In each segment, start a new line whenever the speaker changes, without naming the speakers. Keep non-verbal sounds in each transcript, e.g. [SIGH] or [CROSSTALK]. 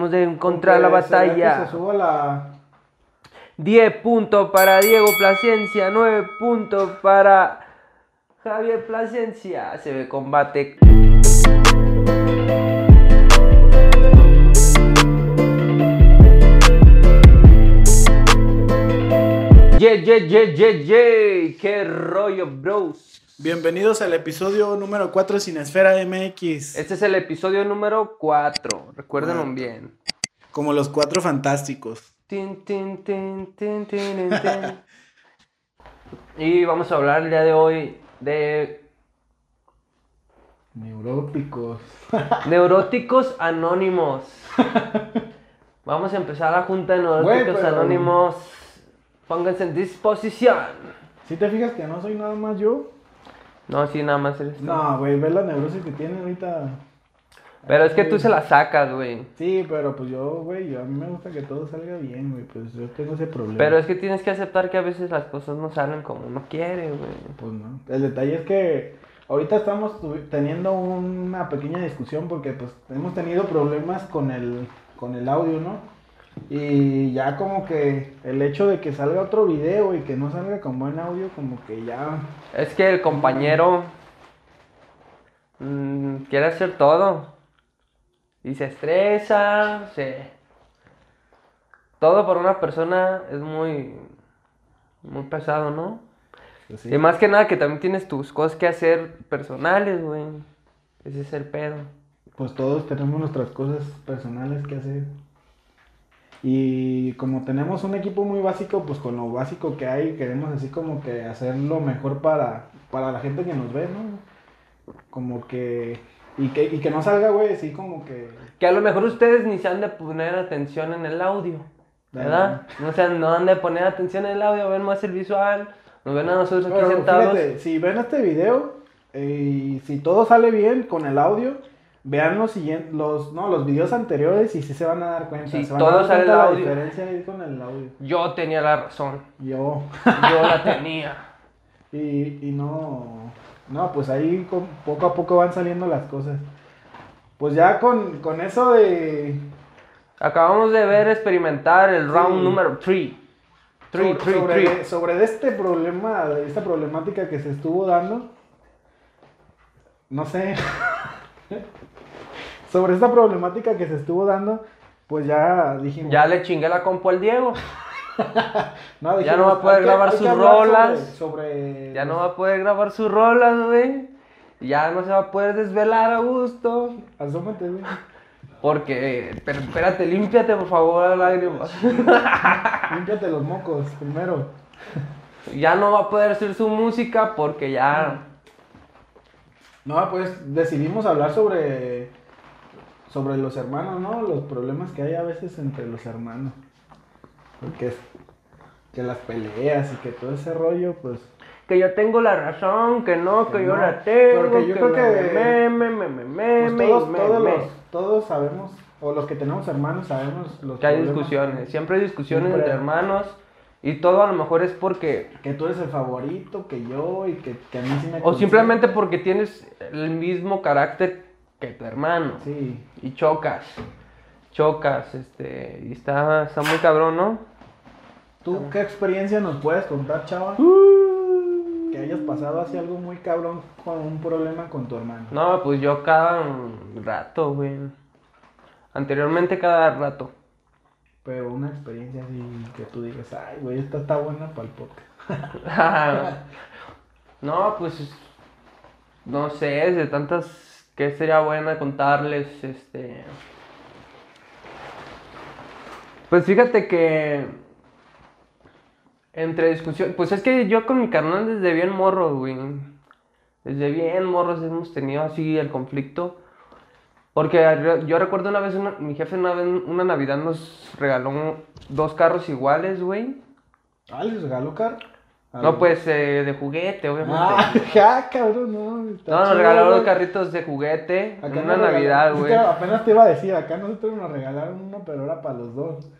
Vamos a encontrar la batalla.
Se suba la...
10 puntos para Diego Plasencia, 9 puntos para Javier Plasencia. Se ve combate. Yeah, yeah, yeah, yeah, yeah. Qué rollo, bros.
Bienvenidos al episodio número 4 Sin Esfera MX.
Este es el episodio número 4. Recuérdenlo
Cuatro.
bien.
Como los cuatro fantásticos.
Tin, tin, tin, tin, tin, tin, tin. [LAUGHS] Y vamos a hablar el día de hoy de
Neuróticos. [LAUGHS]
neuróticos anónimos. Vamos a empezar la junta de neuróticos anónimos. Pónganse en disposición.
Si te fijas que no soy nada más yo.
No, sí, nada más eres.
No, güey, ve la neurosis que tiene ahorita.
Pero es que tú se la sacas, güey.
Sí, pero pues yo, güey, yo- a mí me gusta que todo salga bien, güey. Pues yo tengo ese problema.
Pero es que tienes que aceptar que a veces las cosas no salen como uno quiere, güey.
Pues no. El detalle es que ahorita estamos teniendo una pequeña discusión porque pues hemos tenido problemas con el, con el audio, ¿no? Y ya como que el hecho de que salga otro video y que no salga con buen audio, como que ya...
Es que el compañero mm, quiere hacer todo. Y se estresa, se... Todo por una persona es muy... Muy pesado, ¿no?
pues, sí.
Y más que nada que también tienes tus cosas que hacer personales, güey. Ese es el pedo.
Pues todos tenemos nuestras cosas personales que hacer. Y como tenemos un equipo muy básico, pues con lo básico que hay, queremos así como que hacer lo mejor para, para la gente que nos ve, ¿no? Como que... Y que, y que no salga, güey, así como que...
Que a lo mejor ustedes ni se han de poner atención en el audio, ¿verdad? No se han, no han de poner atención en el audio, ven más el visual, nos ven a nosotros aquí
Pero
sentados.
fíjate, si ven este video eh, y si todo sale bien con el audio, vean los siguientes, los, no, los videos anteriores y sí se van a dar cuenta.
Sí,
se van
todo
a dar
sale
cuenta
el
la diferencia ahí con el audio.
Yo tenía la razón,
Yo...
yo la [LAUGHS] tenía.
Y, y no, no, pues ahí con- poco a poco van saliendo las cosas. Pues ya con, con eso de...
Acabamos de ver experimentar el round
Sí.
número 3. 3,
sobre,
3,
sobre,
3.
sobre este problema, esta problemática que se estuvo dando, no sé, [LAUGHS] [LAUGHS] sobre esta problemática que se estuvo dando, pues ya dijimos...
Ya le chingué la compu al Diego. [LAUGHS]
no,
ya no va a poder grabar sus
sobre-
rolas.
Sobre,
Ya no va a poder grabar sus rolas, güey. Ya no se va a poder desvelar a gusto.
Asómate, güey.
Porque, pero espérate, límpiate por favor las [LAUGHS] lágrimas.
Límpiate los mocos primero.
ya no va a poder hacer su música porque ya.
No, pues decidimos hablar sobre sobre los hermanos, ¿no? Los problemas que hay a veces entre los hermanos. Porque es que las peleas y que todo ese rollo, pues
Que yo tengo la razón, que no, que
Que
yo
no,
la tengo.
porque yo creo que-
Me, me, me, me, me,
pues todos,
me,
todos,
me.
los- todos sabemos, o los que tenemos hermanos sabemos los
Que hay
problemas.
discusiones, siempre hay discusiones
Siempre.
entre hermanos. Y todo a lo mejor es porque.
Que tú eres el favorito, que yo, y que, que a mí sí me
O
consigue.
simplemente porque tienes el mismo carácter que tu hermano.
Sí,
Y chocas. Chocas, este. Y está, está muy cabrón, ¿no?
¿tú qué experiencia nos puedes contar, chava? Que hayas pasado así algo muy cabrón con un problema con tu hermano.
No, pues yo cada rato, güey. Anteriormente cada rato.
Pero una experiencia así que tú digas, ay, güey, esta está buena para el podcast. [LAUGHS]
no, pues. No sé, de tantas. que sería buena contarles? Este. Pues fíjate que. Entre discusión. Pues es que yo con mi carnal desde bien morro, güey. Desde bien morros hemos tenido así el conflicto. Porque yo recuerdo una vez, una- mi jefe una vez, una Navidad nos regaló dos carros iguales, güey.
Ah, ¿les regaló carro?
No, pues eh, de juguete, obviamente.
Ah, [LAUGHS] ja, cabrón, no. está
no, nos
chido,
dos carritos de juguete
Acá
en una
regalaron-
Navidad,
es
güey.
que apenas te iba a decir, acá nosotros nos regalaron uno, pero era para los dos.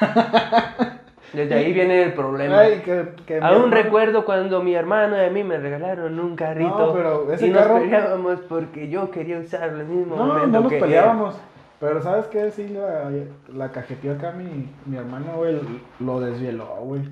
[LAUGHS]
Desde ahí viene el problema.
Ay, que, que
Aún
hermano-
recuerdo cuando mi hermano y a mí me regalaron un carrito.
No, pero ese
y nos
carro-
peleábamos porque yo quería usarlo al mismo
No,
momento
no nos
que él.
peleábamos. Pero ¿sabes qué? Sí, la, la cajeteó acá mi, mi hermano, güey, lo desvieló, güey.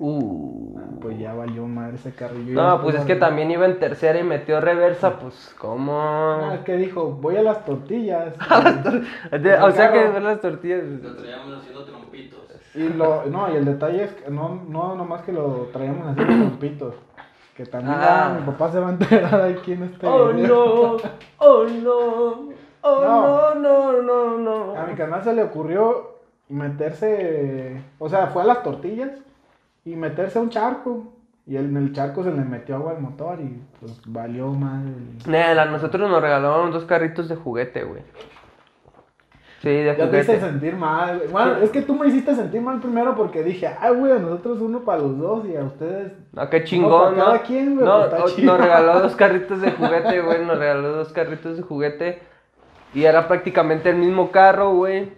Uh.
Pues ya valió madre ese carrillo.
No, pues es que también iba en tercera y metió reversa, pues, ¿cómo?
Ah, ¿qué dijo? Voy a las tortillas. [LAUGHS]
De- o sea que ver las tortillas.
Lo traíamos haciendo trompitos.
Y lo, no, y el detalle es que no, no nomás que lo traíamos así de trompitos. Que también
Ah.
ah, mi papá se va a enterar aquí en este
Oh
video.
no, oh no, oh no, no, no, no.
A mi canal se le ocurrió meterse, o sea, fue a las tortillas y meterse a un charco. Y en el charco se le metió agua al motor y pues valió madre. el-
Nel, a nosotros nos regalaron dos carritos de juguete, güey. Sí, de
Ya te hice sentir mal, güey. Bueno, es que tú me hiciste sentir mal primero porque dije, ay, güey, a nosotros uno para los dos y a ustedes.
No, qué chingón, ¿no?
cada quien, güey,
no,
pues, está
nos regaló dos [LAUGHS] carritos de juguete, güey. Nos regaló dos carritos de juguete. Y era prácticamente el mismo carro, güey.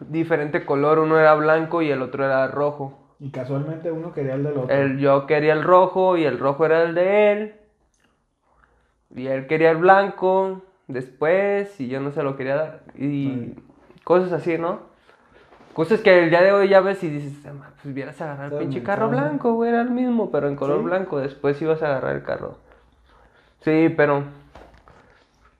Diferente color. Uno era blanco y el otro era rojo.
Y casualmente uno quería el del otro.
El, yo quería el rojo y el rojo era el de él. Y él quería el blanco después y yo no se lo quería dar. Y cosas así, ¿no? Cosas que el día de hoy ya ves y dices, "Ah, pues hubieras agarrado el
Está
pinche carro blanco, güey, era el mismo, pero en color
Sí.
blanco. Después ibas a agarrar el carro. Sí, pero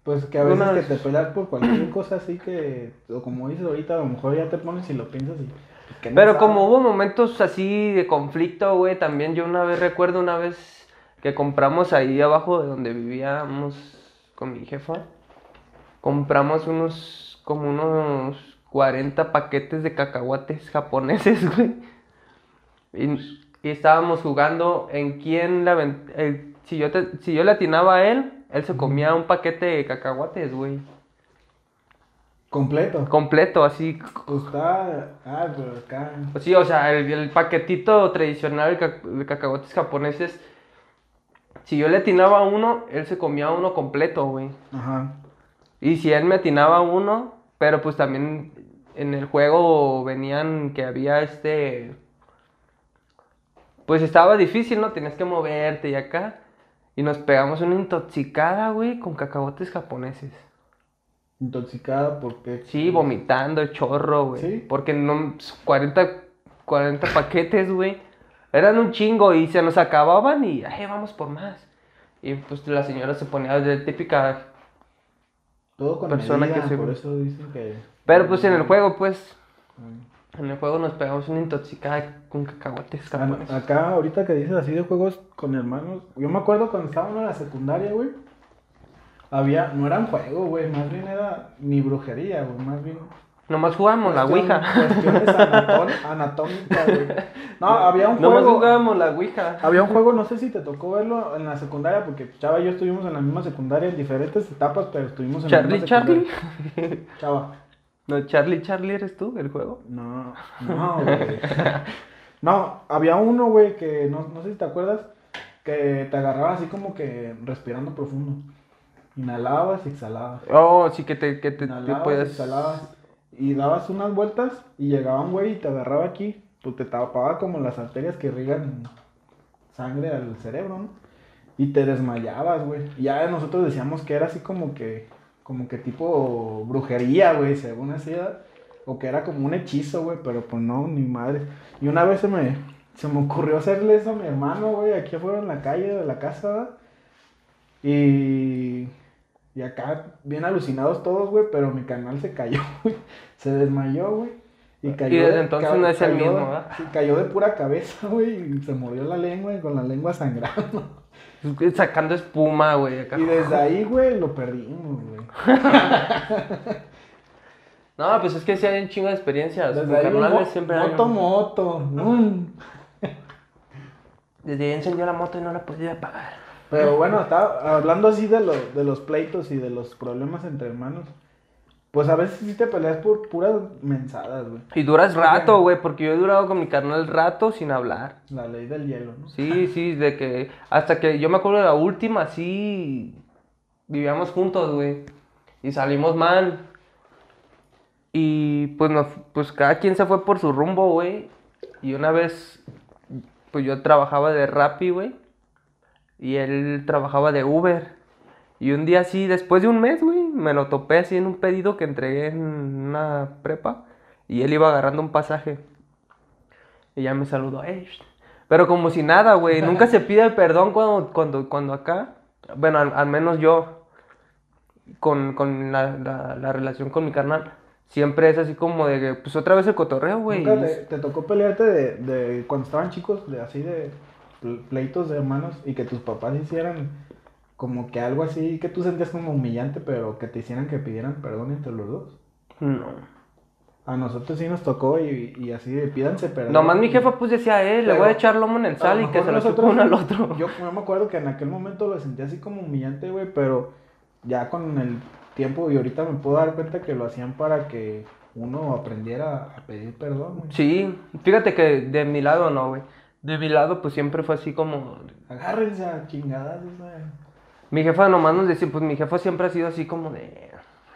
Pues que a veces
Una-
que te peleas por cualquier cosa así que, o como dices ahorita, a lo mejor ya te pones y lo piensas y... pues, no
Pero como hubo momentos así de conflicto, güey, también yo una vez recuerdo una vez que compramos ahí abajo de donde vivíamos con mi jefa, compramos unos, como unos 40 paquetes de cacahuates japoneses, [LAUGHS] güey. Y, y estábamos jugando en quién la el- si yo te- si yo le atinaba a él, él se comía un paquete de cacahuates, güey.
Completo.
Completo, así
Pues está... Ah, pero acá...
Pues sí, o sea, el, el paquetito tradicional de, ca- de cacahuates japoneses, si yo le atinaba a uno, él se comía uno completo, güey.
Ajá.
Y si él me atinaba uno, pero pues también en el juego venían que había este... Pues estaba difícil, ¿no? Tenías que moverte y acá. Y nos pegamos una intoxicada, güey, con cacahuates japoneses.
Intoxicada porque...
Sí, vomitando, chorro, güey.
¿Sí?
Porque no, 40, 40 paquetes, güey. Eran un chingo y se nos acababan y, ay, vamos por más. Y pues la señora se ponía de típica.
Todo con
persona
medida,
que se-
por eso dicen que...
Pero pues en el juego, pues, en el juego nos pegamos una intoxicada con cacahuates
Ah,
japoneses.
Acá, ahorita que dices así de juegos con hermanos, yo me acuerdo cuando estábamos en la secundaria, güey. Había, no era un juego, güey, más bien era ni brujería, güey, más bien.
Nomás jugamos la Ouija.
Cuestiones [LAUGHS] anatómicas, güey. No, había un
Nomás
juego.
jugábamos la Ouija.
Había un juego, no sé si te tocó verlo en la secundaria, porque Chava y yo estuvimos en la misma secundaria en diferentes etapas, pero estuvimos en la
Charlie,
misma
Charlie.
secundaria. [LAUGHS] Chava.
No, Charlie, Charlie, ¿eres tú el juego?
No, no, güey. No, había uno, güey, que no, no sé si te acuerdas, que te agarraba así como que respirando profundo. Inhalabas y exhalabas.
Oh, sí que te, que te, te
Inhalabas y
puedes...
exhalabas. Y dabas unas vueltas y llegaba un güey y te agarraba aquí. Pues te tapaba como las arterias que irrigan sangre al cerebro, ¿no? Y te desmayabas, güey. Ya nosotros decíamos que era así como que, como que tipo brujería, güey, según así. O que era como un hechizo, güey, pero pues no, ni madre. Y una vez se me, se me ocurrió hacerle eso a mi hermano, güey, aquí afuera en la calle de la casa, ¿verdad? Y, y acá, bien alucinados todos, güey, pero mi canal se cayó, [LAUGHS] güey. Se desmayó, güey. Y cayó.
desde
de-
entonces
ca-
no es el mismo, ¿verdad?
sí, cayó de pura cabeza, [LAUGHS] güey, y se mordió la lengua y con la lengua sangrando.
Sacando espuma, güey. acá.
Y desde ahí, [LAUGHS] güey, lo perdimos, güey.
No, pues es que sí hay un chingo de experiencias.
Desde ahí, mo-
siempre hay
moto,
un-
moto. mm.
Desde ahí encendió la moto y no la podía apagar.
Pero bueno, está hablando así de, lo- de los pleitos y de los problemas entre hermanos. Pues a veces sí te peleas por puras mensadas, güey.
Y duras rato, güey, porque yo he durado con mi carnal rato sin hablar.
La ley del hielo, ¿no?
Sí, sí, de que hasta que yo me acuerdo de la última, sí, vivíamos juntos, güey, y salimos mal. Y pues, nos, pues cada quien se fue por su rumbo, güey. Y una vez, pues yo trabajaba de Rappi, güey, y él trabajaba de Uber. Y un día así, después de un mes, güey, me lo topé así en un pedido que entregué en una prepa y él iba agarrando un pasaje. Y ya me saludó, pero como si nada, güey, [LAUGHS] nunca se pide perdón cuando, cuando, cuando acá, bueno, al, al menos yo, con, con la, la- la relación con mi carnal, siempre es así como de que, pues otra vez el cotorreo, güey.
¿Nunca te, te tocó pelearte de, de cuando estaban chicos, de así de pleitos de hermanos y que tus papás hicieran como que algo así que tú sentías como humillante, pero que te hicieran que pidieran perdón entre los dos?
No.
A nosotros sí nos tocó y, y así de pídanse perdón.
Nomás mi jefa pues decía, eh, le voy a echar lomo en el sal y que se lo uno al otro.
Yo, [LAUGHS] yo me acuerdo que en aquel momento lo sentí así como humillante, güey, pero ya con el tiempo y ahorita me puedo dar cuenta que lo hacían para que uno aprendiera a pedir perdón, güey.
Sí, fíjate que de mi lado no, güey. De mi lado pues siempre fue así como...
Agárrense a chingadas.
Mi jefa nomás nos decía, pues mi jefa siempre ha sido así como de...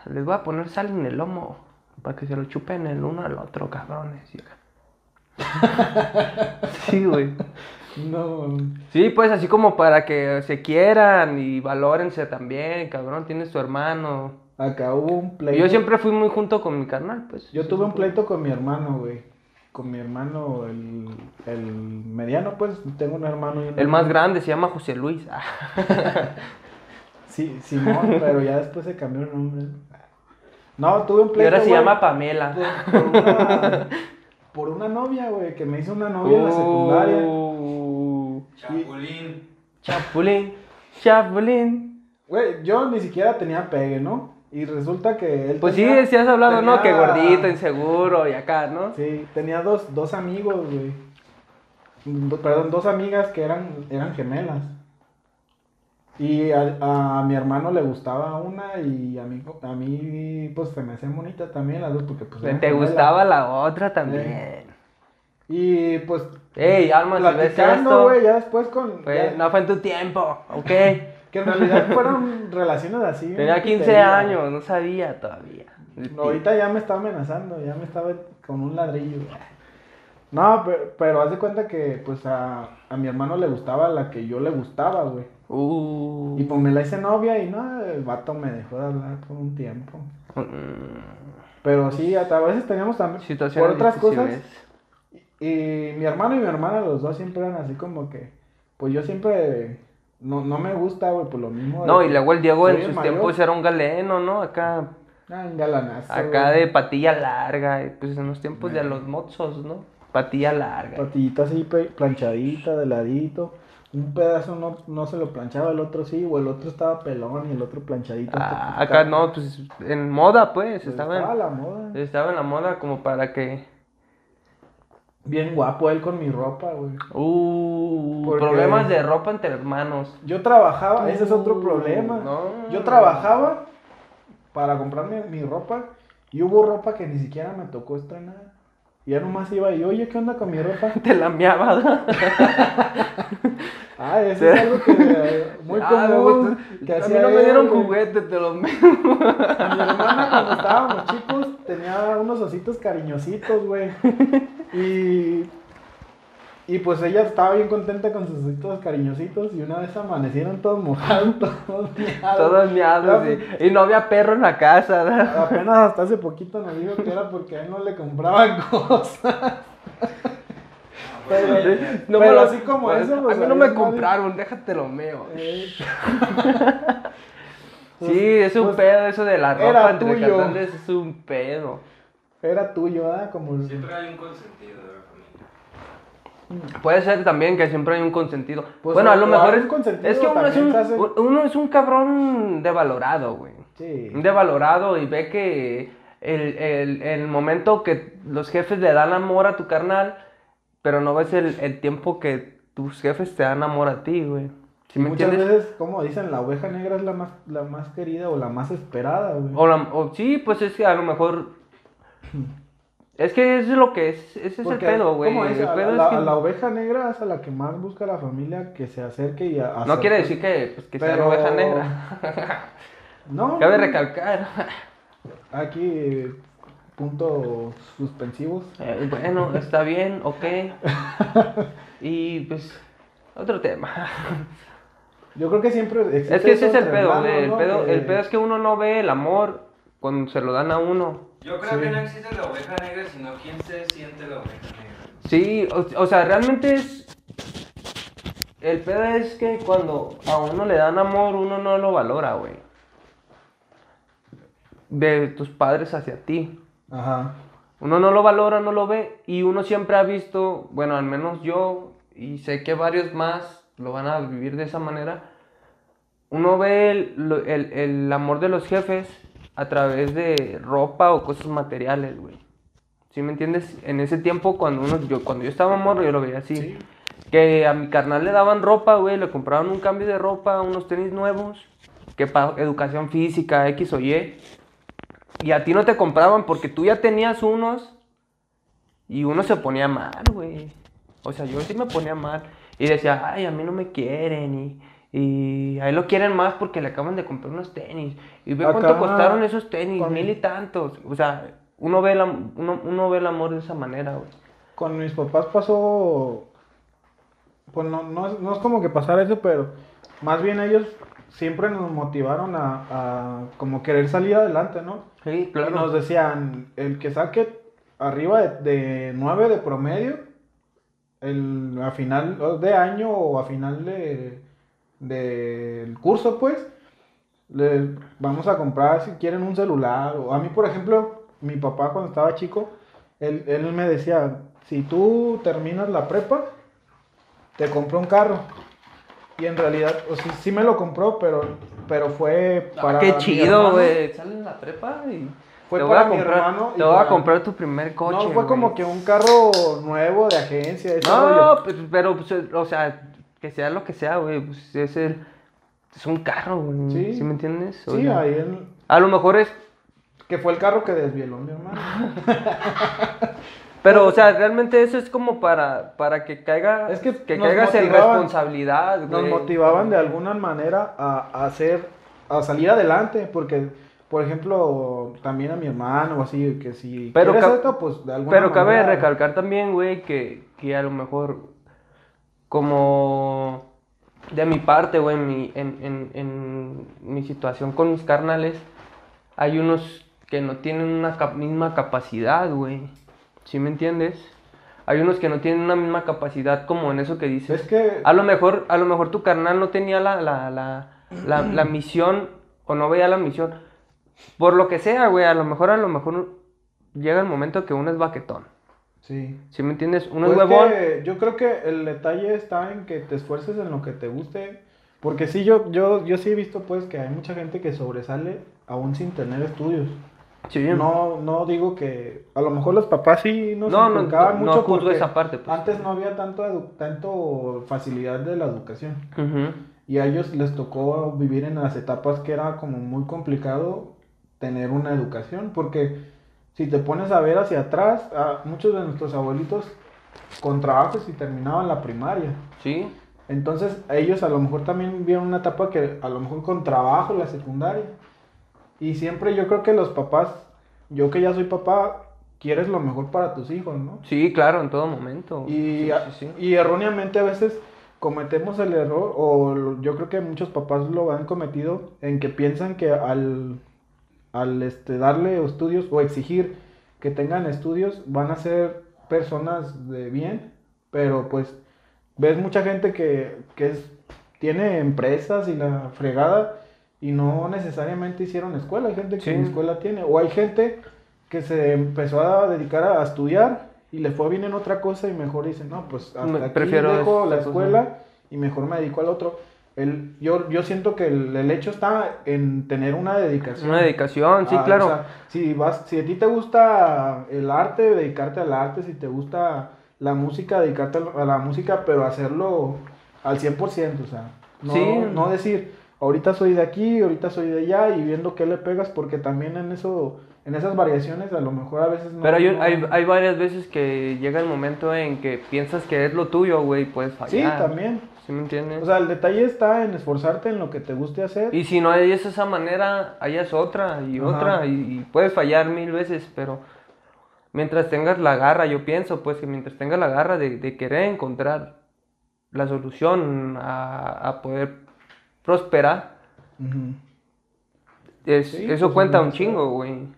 Les voy a poner sal en el lomo para que se lo chupen el uno al otro, cabrones. [LAUGHS] Sí, güey.
No,
Sí, pues así como para que se quieran y valórense también, cabrón, tienes tu hermano.
acá hubo un pleito.
yo siempre fui muy junto con mi carnal, pues.
Yo tuve un pleito con mi hermano, güey. Con mi hermano, el, el mediano, pues, tengo un hermano y un
El más grande se llama José Luis. Ah. [LAUGHS]
Sí, Simón, pero ya después se cambió el nombre. No, tuve un
Y
pleito,
ahora se llama Pamela.
por, por una, por una novia, güey, que me hizo una novia en la secundaria.
Uh,
Chapulín.
Chapulín, Chapulín.
Güey, yo ni siquiera tenía pegue, ¿no? Y resulta que él
Pues sí,
tenía-
sí has hablado, ¿no? Que gordito, inseguro y acá, ¿no?
Sí, tenía dos, dos amigos, güey. Do- perdón, dos amigas que eran, eran gemelas. Y a, a mi hermano le gustaba una y a mí, a mí pues se me hacía bonita también las dos porque pues
Te
gemelas.
gustaba la otra también.
Y pues
Ey, Alma, si ves esto,
ya después con...
fue-
ya-
no fue en tu tiempo, ¿ok?
Que en realidad fueron relaciones así.
Tenía
una
15
tontería.
años, no sabía todavía.
No, ahorita ya me está amenazando, ya me estaba con un ladrillo. No, pero, pero haz de cuenta que pues a, a mi hermano le gustaba la que yo le gustaba, güey.
Uh.
Y pues me la hice novia y no, el vato me dejó de hablar por un tiempo.
Mm,
Pero sí, hasta a veces teníamos también
Situaciones
por otras
difíciles.
cosas. Y mi hermano y mi hermana, los dos siempre eran así como que, pues yo siempre, no, no me gusta, güey, por lo mismo.
No, y luego el Diego en sus
mayor.
tiempos era un galeno, ¿no? Acá,
Ah, un galanazo.
acá
güey.
de patilla larga, pues en los tiempos de los mozos, ¿no? Patilla larga.
Patillita así planchadita, de ladito. Un pedazo no, no se lo planchaba, el otro sí, o el otro estaba pelón y el otro planchadito.
Ah, acá no, pues en moda, pues,
pues,
estaba
estaba
en,
la moda.
estaba en la moda como para que...
Bien guapo él con mi ropa, güey.
Uh,
Porque-
problemas de ropa entre hermanos.
Yo trabajaba, ese es otro problema.
no.
Yo trabajaba para comprarme mi ropa y hubo ropa que ni siquiera me tocó estrenar. Y ya nomás iba y, oye, ¿qué onda con mi ropa? [LAUGHS]
Te la meaba. [LAUGHS]
Ah, eso es algo que eh, muy
Ah,
común.
güey,
que
a mí no me dieron
güey.
juguete, te.
A [LAUGHS] mi hermana cuando estábamos chicos tenía unos ositos cariñositos, güey. Y, y pues ella estaba bien contenta con sus ositos cariñositos y una vez amanecieron todos mojados, [LAUGHS] todos miados.
Todos miados
Ya,
y, y no había perro en la casa.
Apenas hasta hace poquito nos dijo que era porque a él no le compraban [LAUGHS] cosas. Pero,
No
pero
me lo-
así como eso, pues,
A mí no me compraron, déjate lo meo.
Eh, [LAUGHS]
Sí, es un
pues,
pedo eso de la ropa entre
tuyo.
carnales, es un pedo.
Era tuyo, ¿ah? Como...
Siempre hay un consentido de la familia.
Puede ser también que siempre hay un consentido.
Pues,
bueno, a lo mejor
hay
es,
un consentido,
es que uno es, un,
hace-
uno es un cabrón devalorado, güey.
Sí.
Un devalorado y ve que el, el, el momento que los jefes le dan amor a tu carnal, pero no ves el, el tiempo que tus jefes te dan amor a ti, güey. ¿Sí
Y
me
muchas
entiendes?
veces, como dicen, la oveja negra es la más, la más querida o la más esperada, güey.
O, la- o sí, pues es que a lo mejor... Es que eso es lo que es, ese es
Porque,
el pedo, güey.
¿cómo es?
El
A
pedo
la,
es
la-
que
la oveja negra es a la que más busca la familia que se acerque y a,
no quiere decir que, pues, que sea
Pero-
oveja negra. [LAUGHS]
No.
Cabe recalcar.
Aquí, puntos suspensivos.
Eh, bueno, [LAUGHS] está bien, ok. Y pues, otro tema.
Yo creo que siempre existe
Es que ese es el pedo,
hermanos,
güey. El
¿no?
pedo,
Que-
el pedo es que uno no ve el amor cuando se lo dan a uno.
Yo creo
Sí.
que no existe la oveja negra, sino quién se siente la oveja negra.
Sí, o, o sea, realmente es. El pedo es que cuando a uno le dan amor, uno no lo valora, güey. De tus padres hacia ti.
Ajá.
Uno no lo valora, no lo ve. Y uno siempre ha visto, bueno, al menos yo, y sé que varios más lo van a vivir de esa manera. Uno ve el, el- el amor de los jefes a través de ropa o cosas materiales, güey. ¿Sí me entiendes? En ese tiempo, cuando uno, yo, cuando yo estaba morro, yo lo veía así.
Sí.
Que a mi carnal le daban ropa, güey, le compraban un cambio de ropa, unos tenis nuevos, que para educación física, X o Y. Y a ti no te compraban porque tú ya tenías unos y uno se ponía mal, güey. O sea, yo sí me ponía mal. Y decía, ay, a mí no me quieren y, y a él lo quieren más porque le acaban de comprar unos tenis. Y ve cuánto costaron esos tenis,
con-
mil y tantos. O sea, uno ve, el am- uno, uno ve el amor de esa manera, güey.
Con mis papás pasó. Pues no, no, es- no es como que pasara eso, pero más bien ellos siempre nos motivaron a, a como querer salir adelante, ¿no?
Sí,
Y nos decían, el que saque arriba de, de 9 de promedio, el, a final de año o a final de del curso, pues, le vamos a comprar si quieren un celular. O a mí, por ejemplo, mi papá cuando estaba chico, él, él me decía, si tú terminas la prepa, te compro un carro. Y en realidad, o sí, sí me lo compró, pero, pero fue para
Ah, qué
mi
chido, güey. Sales en la prepa y
Fue
te voy
para
a
mi
comprar,
hermano
Te voy a
para-
comprar tu primer coche.
no, fue como que un carro nuevo de agencia. ese
No,
rollo.
pues, pero, pues, o sea, que sea lo que sea, güey. Pues es el. Es un carro, güey.
Sí.
¿Sí, me entiendes? O
Sí,
sea,
ahí en-
A lo mejor es.
que fue el carro que desvieló mi hermano. [LAUGHS]
Pero, o sea, realmente eso es como para, para que caiga.
Es que
caigas en responsabilidad, güey.
Nos motivaban de alguna manera a, a hacer, a salir adelante, porque, por ejemplo, también a mi hermano o así, que si
Pero
quieres
ca-
esto, pues de alguna
Pero cabe recalcar también, güey, que, que a lo mejor, como de mi parte, güey, en mi, en, en, en mi situación con mis carnales, hay unos que no tienen una cap- misma capacidad, güey. ¿Sí me entiendes? Hay unos que no tienen una misma capacidad como en eso que dices.
Es que
A lo mejor, a lo mejor tu carnal no tenía la, la, la, la, la [CLEARS THROAT] misión o no veía la misión. Por lo que sea, güey, a lo mejor, a lo mejor llega el momento que uno es baquetón.
Sí.
¿Sí me entiendes? Uno
Pues
es huevón.
que yo creo que el detalle está en que te esfuerces en lo que te guste. Porque sí, yo, yo, yo sí he visto pues que hay mucha gente que sobresale aún sin tener estudios.
Sí.
No, no digo que a lo mejor los papás sí nos
No, no, no, no
mucho porque
esa parte, pues.
antes no había tanto, tanto facilidad de la educación.
Ujú.
Y a ellos les tocó vivir en las etapas que era como muy complicado tener una educación, porque si te pones a ver hacia atrás, a muchos de nuestros abuelitos con trabajos y terminaban la primaria.
Sí.
Entonces ellos a lo mejor también vieron una etapa que a lo mejor con trabajo la secundaria. Y siempre yo creo que los papás, yo que ya soy papá, quieres lo mejor para tus hijos, ¿no?
Sí, claro, en todo momento.
Y,
Sí, sí, sí.
y erróneamente a veces cometemos el error, o yo creo que muchos papás lo han cometido, en que piensan que al, al este, darle estudios o exigir que tengan estudios van a ser personas de bien, pero pues ves mucha gente que, que es, tiene empresas y la fregada y no necesariamente hicieron escuela, hay gente que
Sí.
escuela tiene, o hay gente que se empezó a dedicar a estudiar y le fue bien en otra cosa y mejor dice, no, pues hasta
Me-
aquí
prefiero
dejo la
cosa".
escuela y mejor me dedico al otro. El, yo, yo siento que el, el hecho está en tener una dedicación.
Una dedicación, sí,
Ah,
claro.
o sea, si, vas, si a ti te gusta el arte, dedicarte al arte, si te gusta la música, dedicarte a la música, pero hacerlo al 100%, o sea, no,
Sí.
no decir, ahorita soy de aquí, ahorita soy de allá y viendo qué le pegas, porque también en eso, en esas variaciones a lo mejor a veces no...
Pero hay,
no-
hay, hay varias veces que llega el momento en que piensas que es lo tuyo, güey, puedes fallar.
Sí, también.
¿Sí me entiendes?
O sea, el detalle está en esforzarte en lo que te guste hacer.
y si no es esa manera, hayas otra y
Ajá.
otra, y, y puedes fallar mil veces, pero mientras tengas la garra, yo pienso, pues, que mientras tengas la garra de, de querer encontrar la solución a, a poder próspera,
Ujú.
es,
Sí,
eso
pues,
cuenta un chingo, güey.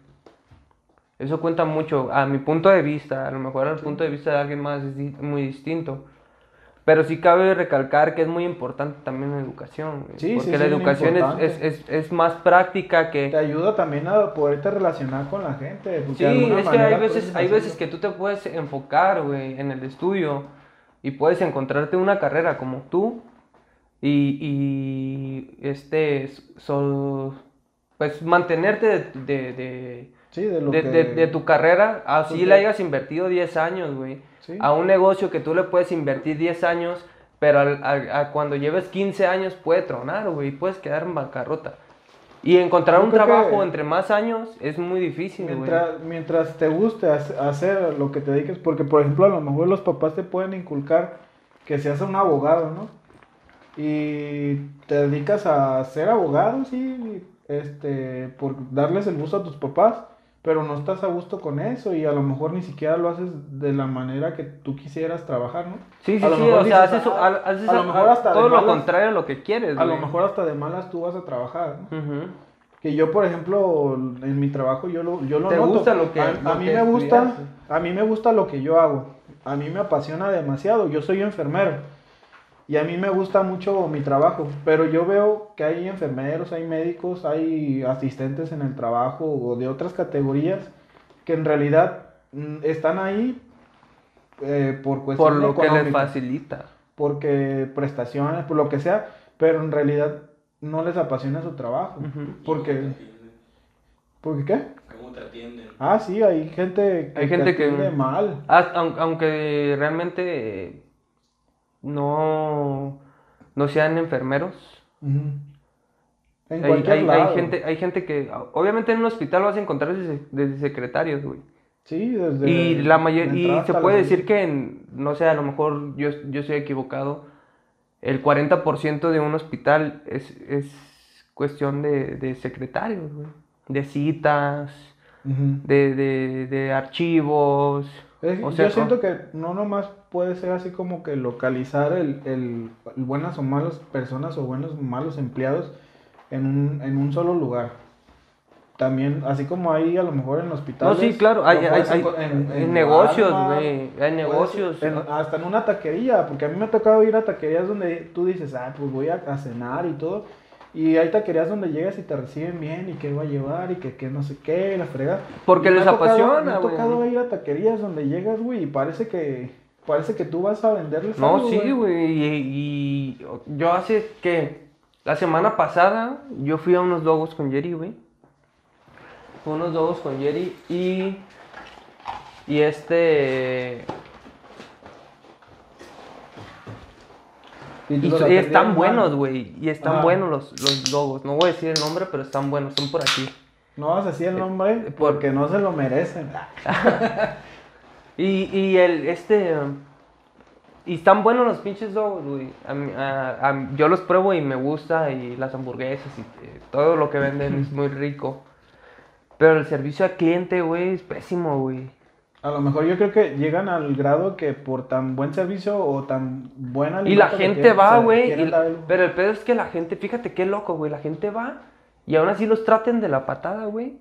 Eso cuenta mucho, a mi punto de vista, a lo mejor al punto de vista de alguien más es muy distinto. Pero sí cabe recalcar que es muy importante también la educación,
Sí, sí,
porque
sí,
la educación es, es, es, es más práctica
Te
que...
ayuda también a poderte relacionar con la gente.
Sí, es que hay veces,
puedes
hay veces que tú te puedes enfocar, güey, en el estudio y puedes encontrarte una carrera como tú y, y este, so- pues mantenerte de, de, de,
Sí, de lo
de-
que...
de- de tu carrera, así
Porque-
le hayas invertido 10 años, güey,
Sí.
a un negocio que tú le puedes invertir 10 años, pero al- a, a cuando lleves 15 años puede tronar, güey, puedes quedar en bancarrota. Y encontrar
Yo
un trabajo entre más años es muy difícil, güey.
Mientras, mientras te guste hace- hacer lo que te dediques, porque por ejemplo a lo mejor los papás te pueden inculcar que seas un abogado, ¿no? Y te dedicas a ser abogado, sí, este, por darles el gusto a tus papás, pero no estás a gusto con eso y a lo mejor ni siquiera lo haces de la manera que tú quisieras trabajar, ¿no?
Sí, sí,
A lo
sí,
mejor
o sea,
dices,
haces,
"Ah,
a- haces
a lo
a-
mejor hasta
todo lo contrario a lo que quieres,
A lo mejor hasta de malas tú vas a trabajar, ¿no? Que yo, por ejemplo, en mi trabajo yo lo, yo lo
¿Te
noto.
gusta lo que-
a,
lo
a mí
que
me gusta, a mí me gusta lo que yo hago. A mí me apasiona demasiado. Yo soy enfermero y a mí me gusta mucho mi trabajo. Pero yo veo que hay enfermeros, hay médicos, hay asistentes en el trabajo o de otras categorías que en realidad mm, están ahí eh, por
Por
cuestión
lo que le
económica,
facilita.
porque prestaciones, por lo que sea, pero en realidad no les apasiona su trabajo.
Ujú.
Porque, ¿porque qué?
¿Cómo te atienden?
Ah, sí, hay gente que
Hay gente
te
que-
atiende mal.
Ah, aun- aunque realmente eh, no, no sean enfermeros.
En
Hay,
cualquier
hay- hay
lado.
gente, hay gente que, obviamente en un hospital vas a encontrar desde, desde secretarios, güey.
Sí, desde
Y la mayor, y se puede
la
decir que, en- no sé, a lo mejor yo, yo estoy equivocado, el 40% de un hospital es, es cuestión de, de secretarios, güey. De citas, de, de, de archivos.
Es-
o sea,
yo siento que no nomás puede ser así como que localizar el, el- buenas o malas personas o buenos o malos empleados en un, en un solo lugar. También, así como hay a lo mejor en
No,
hospitales.
sí, claro, hay, hay, hay-
enco-
en, negocios,
Walmart,
güey. Hay negocios.
en- hasta en una taquería, porque a mí me ha tocado ir a taquerías donde tú dices, ah, pues voy a, a cenar y todo. Y hay taquerías donde llegas y te reciben bien y qué va a llevar y que, que no sé qué, la frega.
Porque
Y me
les
tocado-
apasiona,
Me ha
güey.
tocado ir a taquerías donde llegas, güey, y parece que parece que tú vas a venderles
No,
algo,
sí, güey. Y, y yo hace que la semana pasada yo fui a unos dogos con Jerry, güey. Fui a unos dogos con Jerry y. Y este.
Y,
Y, y están buenos, güey. Y están
Ajá.
buenos los, los dogos. No voy a decir el nombre, pero están buenos. Son por aquí.
No vas a decir el nombre
Eh, por-
porque no se lo merecen. [LAUGHS]
Y, y el, este... Y están buenos los pinches dogos, güey. Yo los pruebo y me gusta, y las hamburguesas y eh, todo lo que venden es muy rico. Pero el servicio al cliente, güey, es pésimo, güey.
A lo mejor yo creo que llegan al grado que por tan buen servicio o tan buena
Y la gente
tienen,
va, güey. Pero el pedo es que la gente, fíjate qué loco, güey. La gente va y aún así los traten de la patada, güey.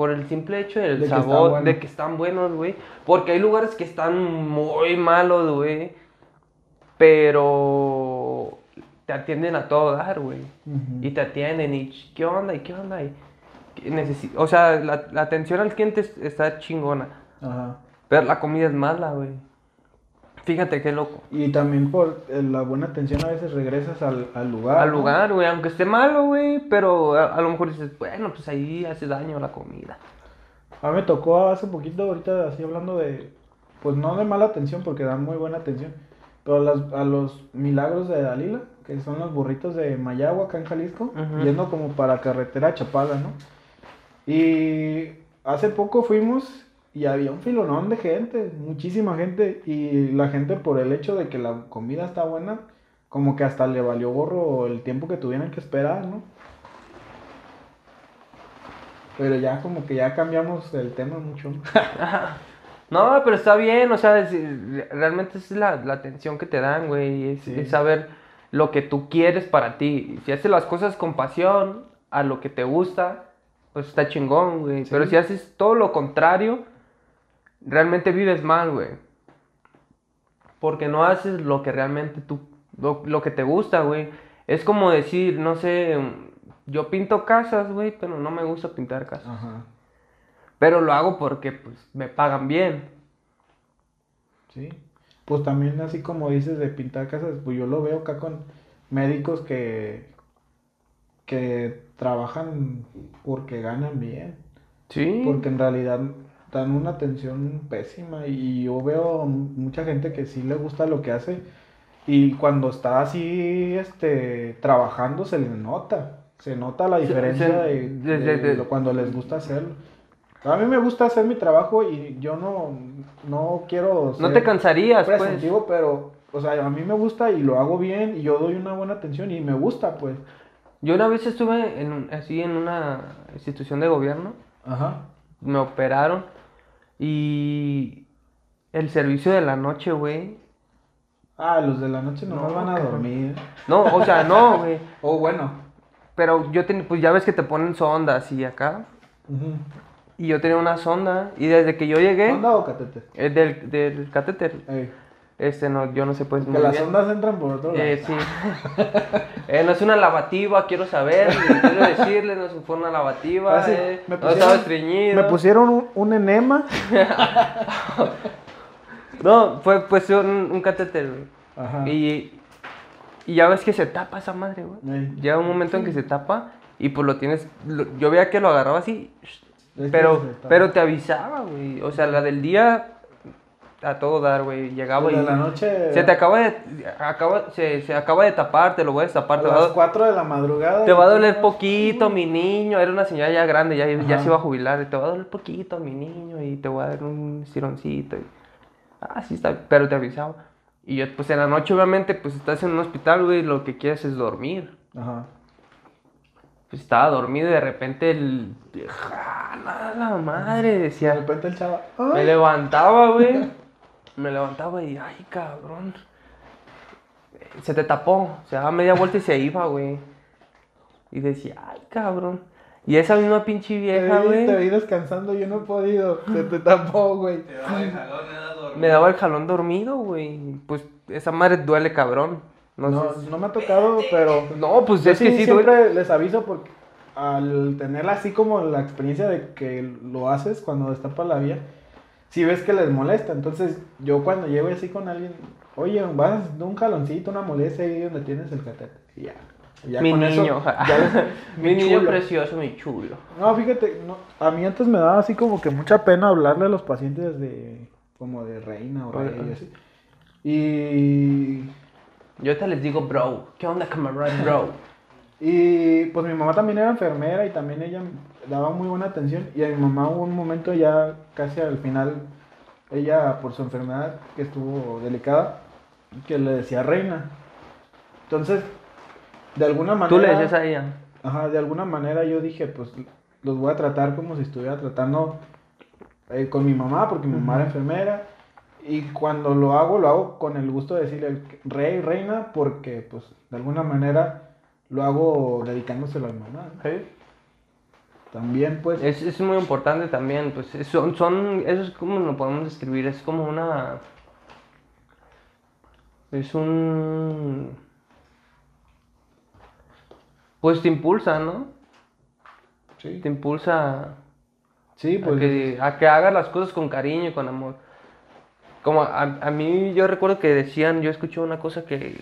Por el simple hecho del
De que está
sabor,
bueno.
de que están buenos, güey. Porque hay lugares que están muy malos, güey. Pero te atienden a todo dar, güey. Y te atienden y "Ch, ¿qué onda? ¿Y qué onda? Y, ¿qué necesi-?" o sea, la, la atención al cliente es- está chingona.
Ajá.
Pero la comida es mala, güey. Fíjate qué loco.
Y también por eh, la buena atención a veces regresas al, al lugar.
Al lugar, güey, aunque esté malo, güey, pero a, a lo mejor dices, bueno, pues ahí hace daño la comida.
A mí me tocó hace poquito, ahorita así hablando de, pues no de mala atención porque dan muy buena atención, pero a, las- a los milagros de Dalila, que son los burritos de Mayagua, acá en Jalisco,
Ujú.
yendo como para carretera Chapala, ¿no? Y hace poco fuimos y había un filonón de gente, muchísima gente, y la gente por el hecho de que la comida está buena, como que hasta le valió gorro el tiempo que tuvieran que esperar, ¿no? Pero ya como que ya cambiamos el tema mucho. [LAUGHS]
No, pero está bien, o sea, es- realmente es la, la atención que te dan, güey, es,
Sí.
es saber, lo que tú quieres para ti. Si haces las cosas con pasión, a lo que te gusta, pues está chingón, güey.
Sí.
Pero si haces todo lo contrario, realmente vives mal, güey. Porque no haces lo que realmente tú, lo, lo que te gusta, güey. Es como decir, no sé, yo pinto casas, güey, pero no me gusta pintar casas.
Ajá.
Pero lo hago porque, pues, me pagan bien.
Sí. Pues también así como dices de pintar casas, pues yo lo veo acá con médicos que que trabajan porque ganan bien,
Sí.
porque en realidad dan una atención pésima y yo veo mucha gente que sí le gusta lo que hace y cuando está así este trabajando se le nota, se nota la
Se-
diferencia
se-
de,
de-
de
de-
lo- cuando les gusta hacerlo. A mí me gusta hacer mi trabajo y yo no, no quiero
No
ser
te cansarías, pues.
presuntivo, pero, o sea, a mí me gusta y lo hago bien y yo doy una buena atención y me gusta, pues.
Yo una vez estuve en, así en una institución de gobierno,
Ajá.
me operaron y el servicio de la noche, güey.
Ah, los de la noche no,
No,
van a dormir.
No, o sea, no, [LAUGHS] güey.
O bueno.
Pero yo tenía, pues ya ves que te ponen sondas y acá. Y yo tenía una sonda y desde que yo llegué,
¿Sonda o catete?
eh, del, del catéter,
Ey,
este no, yo no sé pues
que las
bien.
ondas entran por otro lado.
Eh, sí. [LAUGHS] Eh, no es una lavativa, quiero saber, quiero decirles, no fue una lavativa,
Ah, sí,
eh,
me
no estaba
pusieron-
estreñido.
Me pusieron un, un enema. [LAUGHS]
No, fue pues un, un catéter.
Ajá.
Y, y ya ves que se tapa esa madre, güey.
Ey.
Llega un momento en que se tapa y pues lo tienes, lo- yo veía que lo agarraba así, pero, pero te avisaba, güey. O sea, la del día a todo dar, güey. Llegaba
Los
y
de la noche.
se te acaba de, acaba, se, se acaba de tapar, te lo voy a destapar,
a
te va
las
do-
4 de la madrugada.
te va a doler poquito, mi niño. Era una señora ya grande, ya, ya se iba a jubilar. Te va a doler poquito, mi niño, y te voy a dar un estironcito. y- Ah, sí está, pero te avisaba. Y yo, pues en la noche, obviamente, pues estás en un hospital, güey, lo que quieres es dormir.
Ajá.
Pues estaba dormido y de repente el. ¡Jala la madre!
De
Decía.
repente el chava.
Me levantaba, güey. [LAUGHS] Me levantaba y, ay, cabrón. Se te tapó. Se daba media vuelta y se iba, güey. Y decía, ay, cabrón. Y esa misma pinche
Te
vieja,
vi, te
güey.
vi descansando, yo no he podido. Se te tapó, güey.
Te daba el jalón, me da dormir.
Me daba el jalón dormido, güey. Pues esa madre duele, cabrón. No,
No,
sé.
no me ha tocado, pero.
No, pues
Yo
es que
sí,
sí
siempre
duele.
les aviso porque al tener así como la experiencia de que lo haces cuando destapa la vía, si ves que les molesta. Entonces, yo cuando llego así con alguien, oye, vas hacer un jaloncito, una molestia ahí donde tienes el catete. Y ya. Ya
Mi
con eso,
niño.
ya les- [LAUGHS]
mi niño
chulo.
precioso, mi chulo.
No, fíjate, no, a mí antes me daba así como que mucha pena hablarle a los pacientes de como de reina o rey y así. Y
Yo te les digo, bro. ¿Qué onda, camarada, bro? [LAUGHS]
Y pues mi mamá también era enfermera y también ella daba muy buena atención. Y a mi mamá hubo un momento ya casi al final, ella por su enfermedad que estuvo delicada, que le decía reina. Entonces, de alguna manera...
Tú le decías a ella.
Ajá, de alguna manera yo dije, pues los voy a tratar como si estuviera tratando eh, con mi mamá, porque mi mamá era enfermera. Y cuando lo hago, lo hago con el gusto de decirle rey, reina, porque pues de alguna manera lo hago dedicándoselo a mi mamá. ¿no? También pues...
Es, es muy importante también, pues es- son, son, eso es como lo podemos describir, es como una, es un, pues te impulsa, ¿no?
sí,
Te impulsa
sí,
a
pues...
que, a que hagas las cosas con cariño y con amor. Como a, a mí, yo recuerdo que decían, yo escuché una cosa que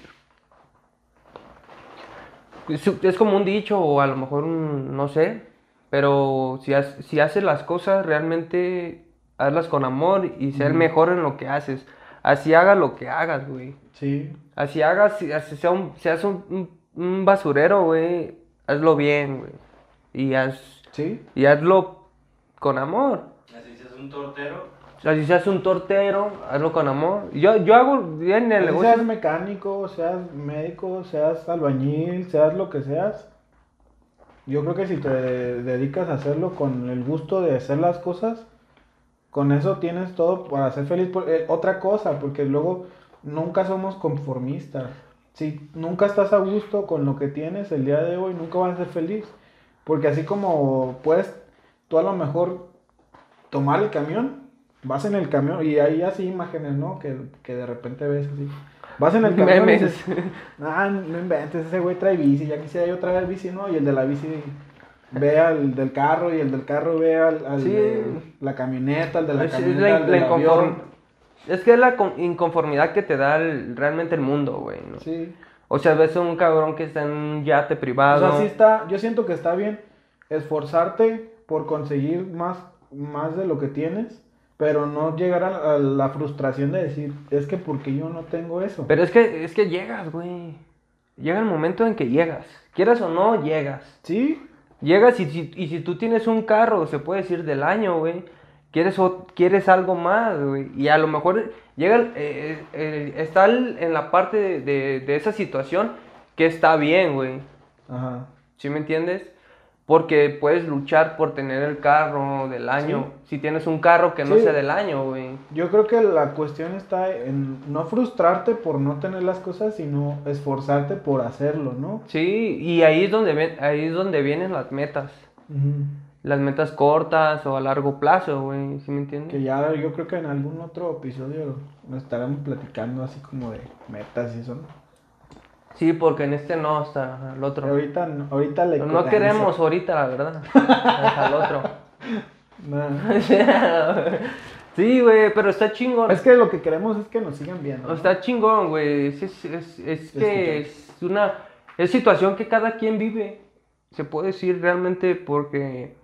es, es como un dicho o a lo mejor un- no sé, pero si, has- si haces las cosas realmente hazlas con amor y ser el mejor en lo que haces. Así hagas lo que hagas, güey.
Sí,
Así hagas, si así sea un, seas un, un- un basurero, güey, hazlo bien, güey. Y, haz,
sí,
y hazlo con amor.
Así seas un tortero.
Si seas un tortero, hazlo con amor. Yo, yo hago bien el
Así
negocio.
seas mecánico, seas médico, seas albañil, seas lo que seas. Yo creo que si te dedicas a hacerlo con el gusto de hacer las cosas, con eso tienes todo para ser feliz. Eh, otra cosa, porque luego nunca somos conformistas. si nunca estás a gusto con lo que tienes el día de hoy, nunca vas a ser feliz. Porque así como puedes, tú a lo mejor tomar el camión, vas en el camión y hay así imágenes, ¿no? Que, que de repente ves así. Vas en el [LAUGHS] camión y
Memes.
dices, ah, no inventes, ese güey trae bici, ya quisiera yo traer bici, ¿no? Y el de la bici ve al del carro y el del carro ve al, al
Sí.
de la camioneta, al de la
Es,
camioneta,
la,
al
la
del
inconform-
avión.
es que es la con- inconformidad que te da el- realmente el mundo, güey. ¿no?
Sí.
O sea, ves a un cabrón que está en un yate
O
privado.
sea, sí está, yo siento que está bien esforzarte por conseguir más, más de lo que tienes, pero no llegar a, a la frustración de decir, es que porque yo no tengo eso.
Pero es que, es que llegas, güey. Llega el momento en que llegas. Quieras o no, llegas.
Sí,
Llegas y si, y si tú tienes un carro, se puede decir del año, güey. Quieres, o- quieres algo más, güey. Y a lo mejor llega, eh, eh, está en la parte de, de- de esa situación que está bien, güey.
ajá.
¿Sí me entiendes? Porque puedes luchar por tener el carro del año. Si tienes un carro que no
Sí.
sea del año, güey.
Yo creo que la cuestión está en no frustrarte por no tener las cosas, sino esforzarte por hacerlo, ¿no?
Sí, y ahí es donde, ahí es donde vienen las metas. Las metas cortas o a largo plazo, güey. ¿Sí me entiendes?
Que ya yo creo que en algún otro episodio nos estaremos platicando así como de metas y eso, ¿no?
Sí, porque en este no, hasta el otro.
Ahorita, no- ahorita le...
No queremos ahorita, la verdad. [LAUGHS] Hasta el otro. Sí, güey, pero está chingón.
Es que lo que queremos es que nos sigan viendo. ¿no?
Está chingón, güey. Es, es, es, es que es una es situación que cada quien vive. Se puede decir realmente porque,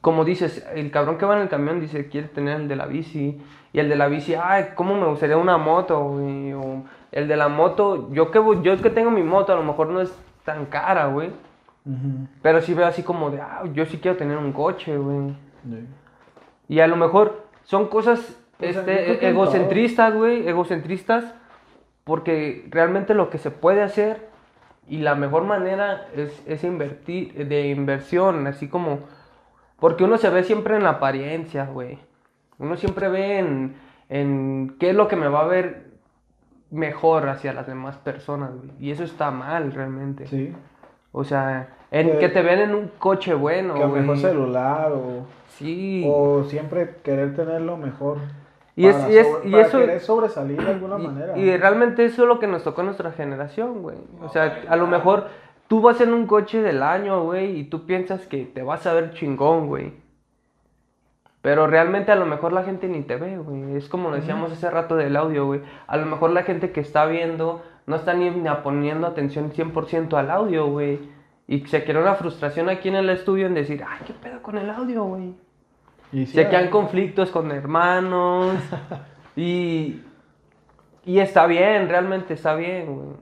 como dices, el cabrón que va en el camión dice quiere tener el de la bici. Y el de la bici, ay, ¿cómo me gustaría una moto, güey? O el de la moto, yo que, yo que tengo mi moto, a lo mejor no es tan cara, güey. Pero sí veo así como de, ah, yo sí quiero tener un coche, güey. Y a lo mejor son cosas
Pues,
este, egocentristas, güey, egocentristas, porque realmente lo que se puede hacer y la mejor manera es, es invertir, de inversión, así como, porque uno se ve siempre en la apariencia, güey. Uno siempre ve en, en qué es lo que me va a ver mejor hacia las demás personas, güey. Y eso está mal, realmente.
Sí.
O sea, en
Que-
que te ven en un coche bueno,
que
güey.
mejor celular o,
Sí.
o siempre querer tener lo mejor.
Y es- y es-
sobre-
y
para
eso-
querer sobresalir de alguna
Y-
manera.
Y, realmente eso es lo que nos tocó a nuestra generación, güey. O sea, a lo mejor tú vas en un coche del año, güey, y tú piensas que te vas a ver chingón, güey. Pero realmente a lo mejor la gente ni te ve, güey. Es como decíamos hace rato del audio, güey. A lo mejor la gente que está viendo no está ni, ni poniendo atención 100% al audio, güey. Y se crea una frustración aquí en el estudio en decir, ay, ¿qué pedo con el audio, güey?
Y sí,
se
ah,
conflictos con hermanos. [LAUGHS] y, y está bien, realmente está bien, güey.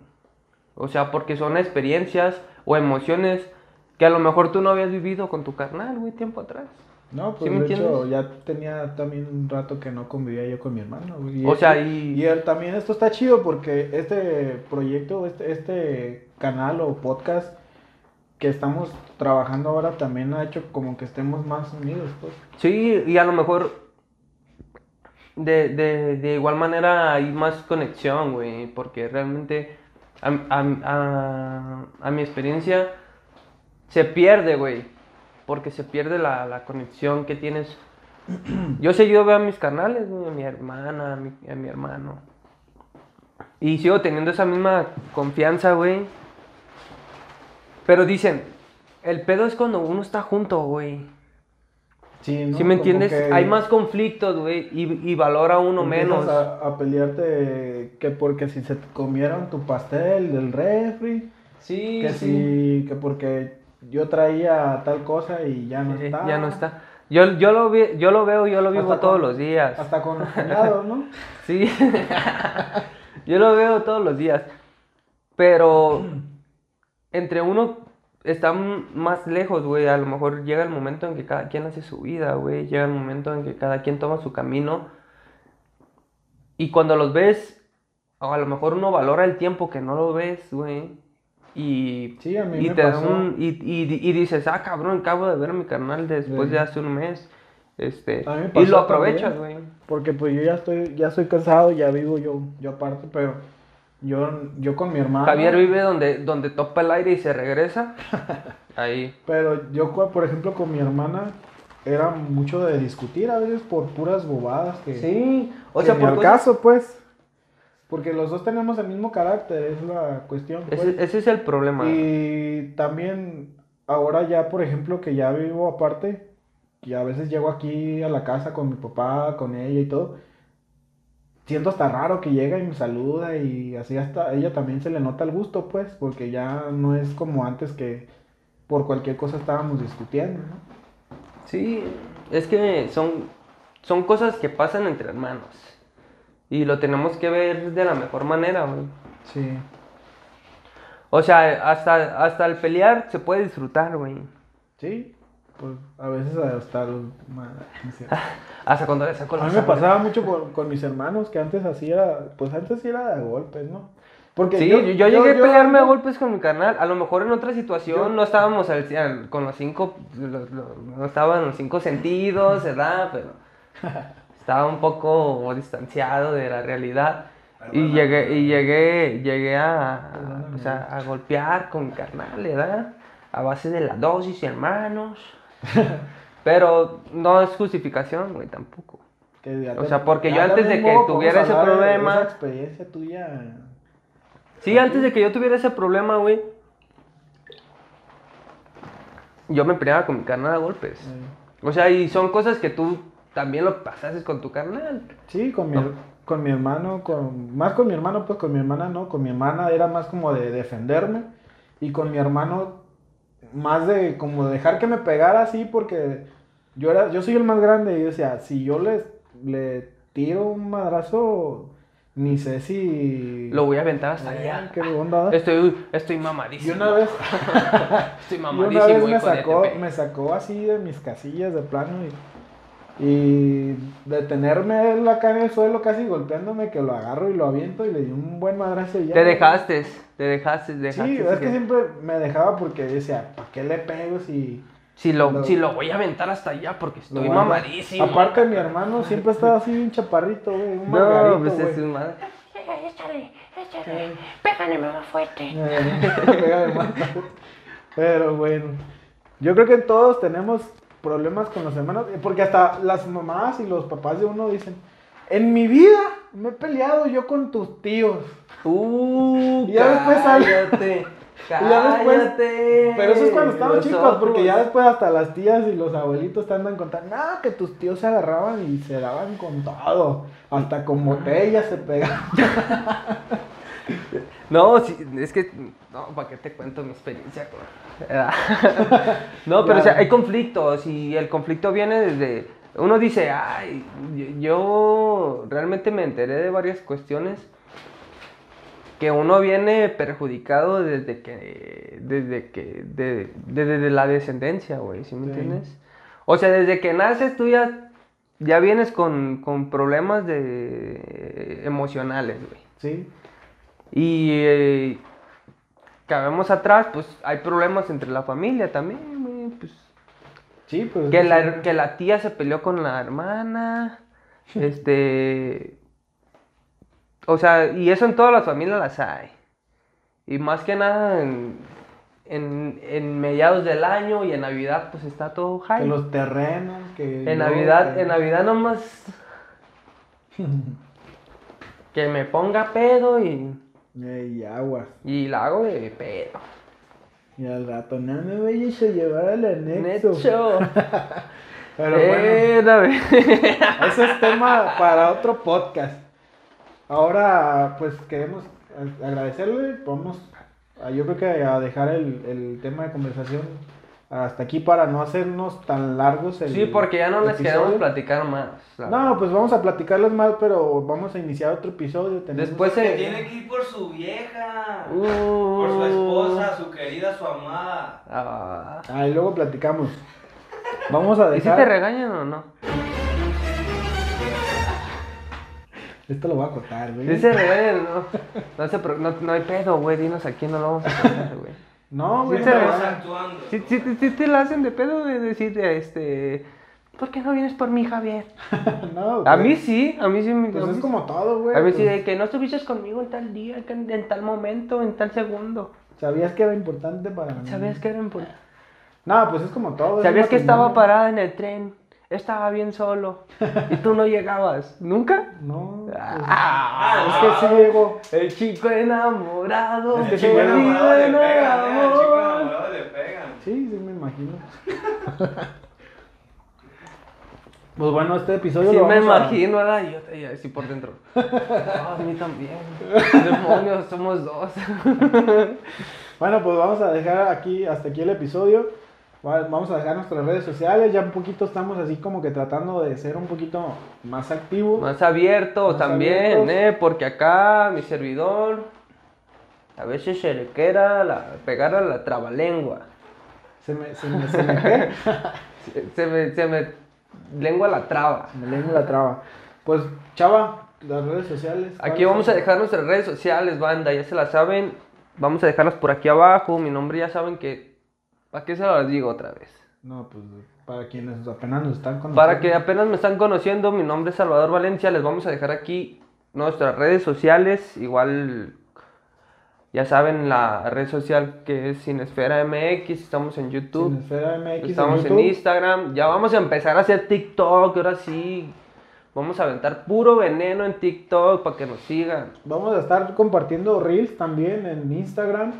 O sea, porque son experiencias o emociones que a lo mejor tú no habías vivido con tu carnal, güey, tiempo atrás.
No, pues
¿Sí me
de hecho ya tenía también un rato que no convivía yo con mi hermano. Y
O sea,
este-
y-
y él también esto está chido porque este proyecto, este, este canal o podcast que estamos trabajando ahora también ha hecho como que estemos más unidos, pues.
Sí, y a lo mejor de, de, de igual manera hay más conexión, güey, porque realmente a, a- a- a mi experiencia se pierde, güey, porque se pierde la, la conexión que tienes. [CLEARS THROAT] Yo seguido veo a mis canales, a mi hermana, a mi, a mi hermano. Y sigo teniendo esa misma confianza, güey. Pero dicen, el pedo es cuando uno está junto, güey.
Sí, ¿no?
¿Sí me entiendes?
que
Hay más conflictos, güey, y, y valora uno
empiezas
menos.
A, a pelearte que porque si se comieron tu pastel del refri,
Sí,
que si, que porque yo traía tal cosa y ya no está.
Ya no está. Yo, yo, lo, vi- yo lo veo, yo lo vivo
Hasta
todos
con-
los días.
Hasta con los cuñados, ¿no? [LAUGHS]
Sí. [LAUGHS] yo lo veo todos los días. Pero entre uno está más lejos, güey. A lo mejor llega el momento en que cada quien hace su vida, güey. Llega el momento en que cada quien toma su camino. Y cuando los ves, o a lo mejor uno valora el tiempo que no lo ves, güey. Y,
Sí, a mí
y
me
te
pasó.
un- y, y- y dices, ah, cabrón, acabo de ver a mi carnal después
Sí.
de hace un mes. Este, y lo aprovechas, güey.
Porque pues yo ya estoy, ya soy casado, ya vivo yo, yo aparte, pero yo, yo con mi hermano.
Javier vive donde, donde topa el aire y se regresa. [LAUGHS] Ahí.
Pero yo, por ejemplo, con mi hermana era mucho de discutir a veces por puras bobadas que.
Sí, o sea, por cosas-
caso, pues. Porque los dos tenemos el mismo carácter, es la cuestión. pues.
Ese, ese es el problema.
Y también ahora ya, por ejemplo, que ya vivo aparte, y a veces llego aquí a la casa con mi papá, con ella y todo, siento hasta raro que llega y me saluda y así hasta a ella también se le nota el gusto, pues, porque ya no es como antes que por cualquier cosa estábamos discutiendo, ¿no?
Sí, es que son, son cosas que pasan entre hermanos. Y lo tenemos que ver de la mejor manera, güey.
Sí.
O sea, hasta, hasta el pelear se puede disfrutar, güey.
Sí, pues a veces hasta los... [LAUGHS]
Hasta cuando le saco
A
la
mí me
sangre.
pasaba mucho con, con mis hermanos, que antes así era, pues antes sí era de golpes, ¿no? Porque
Sí, yo, yo llegué a pelearme a golpes con mi carnal. A lo mejor en otra situación no estábamos al- al- con los cinco, no estaban los cinco sentidos, ¿verdad? Pero [LAUGHS] estaba un poco distanciado de la realidad. Y llegué, y llegué, llegué a, sea, a golpear con mi carnal, ¿verdad? A base de la dosis, hermanos. [LAUGHS] Pero no es justificación, güey, tampoco.
Que
O sea, porque yo antes de que tuviera ese problema-
Esa experiencia tuya.
Sí, antes de que yo tuviera ese problema, güey, yo me peleaba con mi carnal a golpes. O sea, y son cosas que tú también lo pasaste con tu carnal.
Sí, con mi,
No.
con mi hermano, con, más con mi hermano, pues con mi hermana no. Con mi hermana era más como de defenderme. Y con mi hermano, más de como dejar que me pegara así, porque yo era, yo soy el más grande. Y yo decía, si yo le, le tiro un madrazo, ni sé si.
Lo voy a aventar hasta
Eh,
allá.
qué onda.
Estoy, estoy
Y
mamadísimo.
una vez, [LAUGHS]
Estoy
Y
mamadísimo.
una vez me sacó, me sacó así de mis casillas de plano y, y de tenerme él acá en el suelo casi golpeándome que lo agarro y lo aviento y le di un buen madrazo y ya.
Te dejaste, te dejaste, dejaste.
Sí, es que siempre me dejaba porque decía, ¿para qué le pego si
Si lo,
lo-
si lo voy a aventar hasta allá porque estoy
guardo?"
mamadísimo.
Aparte mi hermano siempre estaba así un chaparrito, güey, un
No,
margarito,
pues
güey.
es un madre.
Échale, échale. Pégale más fuerte.
Eh, [LAUGHS] pégale más. Pero bueno, yo creo que todos tenemos problemas con los hermanos, eh, porque hasta las mamás y los papás de uno dicen, en mi vida me he peleado yo con tus tíos.
Uh,
Y ya después sale-
cállate. [LAUGHS]
Y ya después-. Pero eso es cuando
Los
chicos, porque ya después hasta las tías y los abuelitos te andan contando, no, que tus tíos se agarraban y se daban con todo, hasta con botellas se pegaban. [LAUGHS] [LAUGHS]
No, sí, es que. No, ¿para qué te cuento mi experiencia? [LAUGHS] no, pero o sea, hay conflictos y el conflicto viene desde. Uno dice, ay, yo- realmente me enteré de varias cuestiones que uno viene perjudicado desde que. Desde que. de- desde la descendencia, güey, ¿sí me
Sí.
entiendes? O sea, desde que naces tú ya. Ya vienes con, con problemas de emocionales, güey.
Sí,
Y eh, cabemos atrás, pues hay problemas entre la familia también, güey, pues,
sí, pues.
que,
sí.
la, que la tía se peleó con la hermana, [LAUGHS] este... O sea, y eso en todas las familias las hay. Y más que nada en, en, en mediados del año y en Navidad, pues está todo
Que
high.
los terrenos, que.
En Navidad,
que-
en Navidad nomás... [LAUGHS] que me ponga pedo y,
Ey, aguas.
y la hago de pedo.
Y al rato, no me vayas a llevar al anexo.
Necho. [LAUGHS]
Pero bueno,
Espérame. [LAUGHS]
ese es tema para otro podcast. Ahora, pues queremos agradecerle. Vamos, yo creo que a dejar el, el tema de conversación hasta aquí para no hacernos tan largos. El
Sí, porque ya no les
episodio.
queremos platicar más.
No, pues vamos a platicarles más, pero vamos a iniciar otro episodio. Tenemos-
Después
Que
se.
tiene que ir por su vieja.
Uh.
Por su esposa, su querida, su amada.
Ah.
Ahí luego platicamos. Vamos a
¿Y si
dejar.
te regañan o no?
Esto lo voy a cortar, güey.
Si se regañan, no. No, se no, no hay pedo, güey. Dinos a quién no lo vamos a poner, güey.
No, güey.
Sí
actuando.
Si, si, si- si te la hacen de pedo de decir, este. ¿por qué no vienes por mí, Javier? [LAUGHS]
no,
A
güey.
mí sí, a mí sí me
Pues
a
es
sí.
como todo, güey.
A mí sí, de que no estuviste conmigo en tal día, en, tal momento, en tal segundo.
Sabías que era importante para mí.
¿Sabías que era importante?
No, pues es como todo.
¿Sabías que estaba parada en el tren? Estaba bien solo. Y tú no llegabas. ¿Nunca?
No. pues,
Ah,
es que sí llego.
El chico enamorado.
El chico enamorado le
el
pegan, ¿eh? Al chico
amor.
enamorado le pegan.
Sí, sí me imagino. pues bueno, este episodio
Sí
lo
me
vamos a-
imagino, ¿verdad? Y yo te iba a decir por dentro. [LAUGHS] Ah, a mí también. Demonios, somos dos.
Bueno, pues vamos a dejar aquí, hasta aquí el episodio. Va- Vamos a dejar nuestras redes sociales. Ya un poquito estamos así como que tratando de ser un poquito más activos.
Más abierto
Más
también,
abiertos.
¿eh? Porque acá mi servidor a veces se le queda la, pegar a la trabalengua.
Se me, se me, se me. [LAUGHS]
Se, se me, se me lengua la traba.
me lengua la traba. Pues, chava, las redes sociales.
Aquí
¿cuáles
vamos a
son?
dejar nuestras redes sociales, banda, ya se las saben. Vamos a dejarlas por aquí abajo. Mi nombre ya saben que... ¿Para qué se las digo otra vez?
No, pues para quienes apenas nos están conociendo.
Para que apenas me están conociendo, mi nombre es Salvador Valencia. Les vamos a dejar aquí nuestras redes sociales. Igual, ya saben, la red social que es Cinesfera MX. Estamos en YouTube.
MX
estamos
en
en. Instagram. Ya vamos a empezar a hacer TikTok. Ahora sí. Vamos a aventar puro veneno en TikTok para que nos sigan.
Vamos a estar compartiendo reels también en Instagram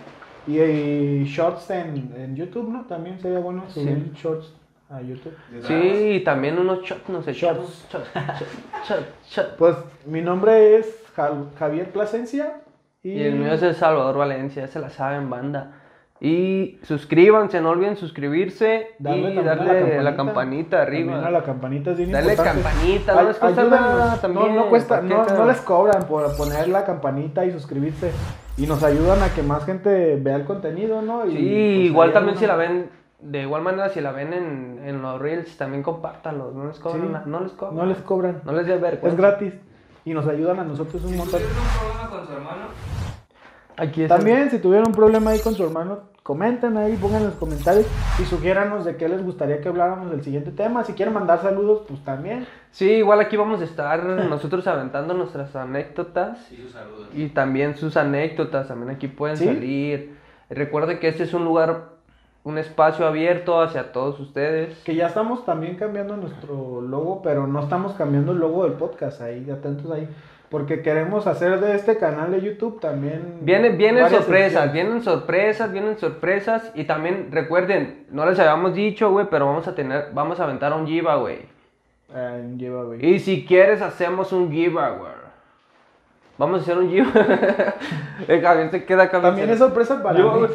y, y shorts en, en YouTube, ¿no? También sería bueno
Sí.
subir shorts a YouTube.
¿De
Sí, y también unos echamos.
Shots.
Shots, shots, shots, shots.
Pues mi nombre es Jal- Javier Plasencia y,
Y el mío es el Salvador Valencia, ya se la saben, banda. Y suscríbanse, no olviden suscribirse
darle
y
también a
darle la campanita arriba.
A la campanita es bien
Dale
importante.
campanita, no
Ay-
les cuesta nada
No,
también.
No, cuesta,
¿para qué,
no, no les cobran por poner la campanita y suscribirse. Y nos ayudan a que más gente vea el contenido, ¿no? Y,
Sí,
pues,
igual también si la ven, de igual manera si la ven en, en los reels, también compártanlos, no les cobran
Sí.
nada, no les cobran.
No les cobran.
No les dé vergüenza.
Es gratis. Y nos ayudan a nosotros un
Si
montón.
un problema con su hermano,
Aquí es
También, si tuvieron un problema ahí con su hermano, comenten ahí, pongan en los comentarios y sugiéranos de qué les gustaría que habláramos del siguiente tema. Si quieren mandar saludos, pues también.
Sí, igual aquí vamos a estar [LAUGHS] nosotros aventando nuestras anécdotas
y sus saludos.
y también sus anécdotas, también aquí pueden
¿Sí?
salir. Recuerden que este es un lugar, un espacio abierto hacia todos ustedes.
Que ya estamos también cambiando nuestro logo, pero no estamos cambiando el logo del podcast. Ahí, atentos ahí. Porque queremos hacer de este canal de YouTube también.
Vienen, vienen sorpresas, vienen sorpresas, vienen sorpresas. Y también recuerden, no les habíamos dicho, güey, pero vamos a tener, vamos a aventar un giveaway.
Ah, en giveaway.
Y si quieres, hacemos un giveaway. Vamos a hacer un giveaway. [LAUGHS] El Javier se queda acá.
También es sorpresa para
Yo-
mí.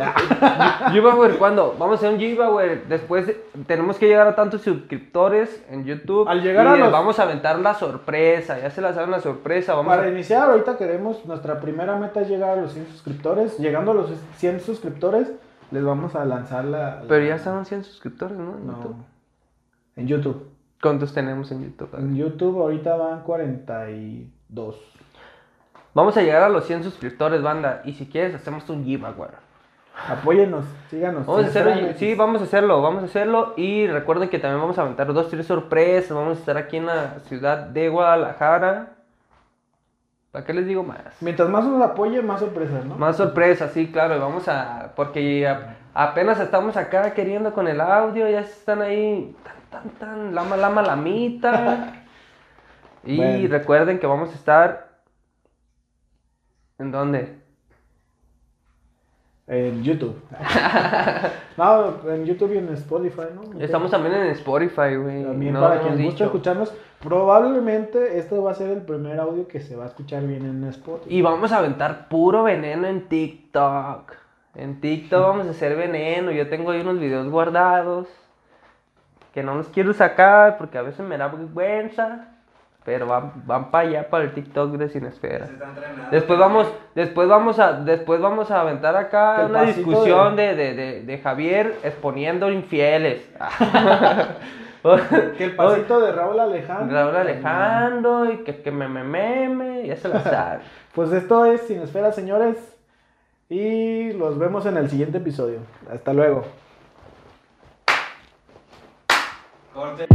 Giveaway, ¿cuándo? Vamos a hacer un giveaway. Después de- tenemos que llegar a tantos suscriptores en YouTube.
Al llegar
y
a los-
vamos a aventar la sorpresa. Ya se la saben la sorpresa. Vamos
Para
a...
iniciar, ahorita queremos, nuestra primera meta es llegar a los 100 suscriptores. Llegando a los 100 suscriptores, les vamos a lanzar la... la-
Pero ya estaban 100 suscriptores, ¿no? En
No,
YouTube.
en YouTube.
¿Cuántos tenemos en YouTube?
En YouTube ahorita van 42.
Vamos a llegar a los 100 suscriptores, banda. Y si quieres, hacemos un giveaway.
Apóyennos, síganos.
Vamos a hacerlo, sí, vamos a hacerlo, vamos a hacerlo. Y recuerden que también vamos a aventar dos, tres sorpresas. Vamos a estar aquí en la ciudad de Guadalajara. ¿Para qué les digo más?
Mientras más nos apoye, más sorpresas, ¿no?
Más sorpresas, sí, claro. y Vamos a. Porque a- apenas estamos acá queriendo con el audio. Ya están ahí. Tan, tan, tan. Lama, lama, lamita. [LAUGHS] y
Bueno.
recuerden que vamos a estar. ¿En dónde?
En YouTube. [LAUGHS] no, en YouTube y en Spotify, ¿no?
Estamos también en Spotify, güey.
También
no
para quien guste
dicho.
escucharnos, probablemente este va a ser el primer audio que se va a escuchar bien en Spotify.
Y vamos a aventar puro veneno en TikTok. En TikTok vamos a hacer veneno. Yo tengo ahí unos videos guardados. Que no los quiero sacar porque a veces me da vergüenza. Pero van, van para allá, para el TikTok de Cinesfera.
Se están entrenando.
Después vamos, después vamos a, después vamos a aventar acá una discusión de, de, de, de Javier exponiendo infieles. [LAUGHS]
Que el pasito de Raúl Alejandro.
Raúl Alejandro y que, que me me meme, ya se la sabe. [LAUGHS]
Pues esto es Sin Esfera, señores. Y los vemos en el siguiente episodio. Hasta luego.
Corte.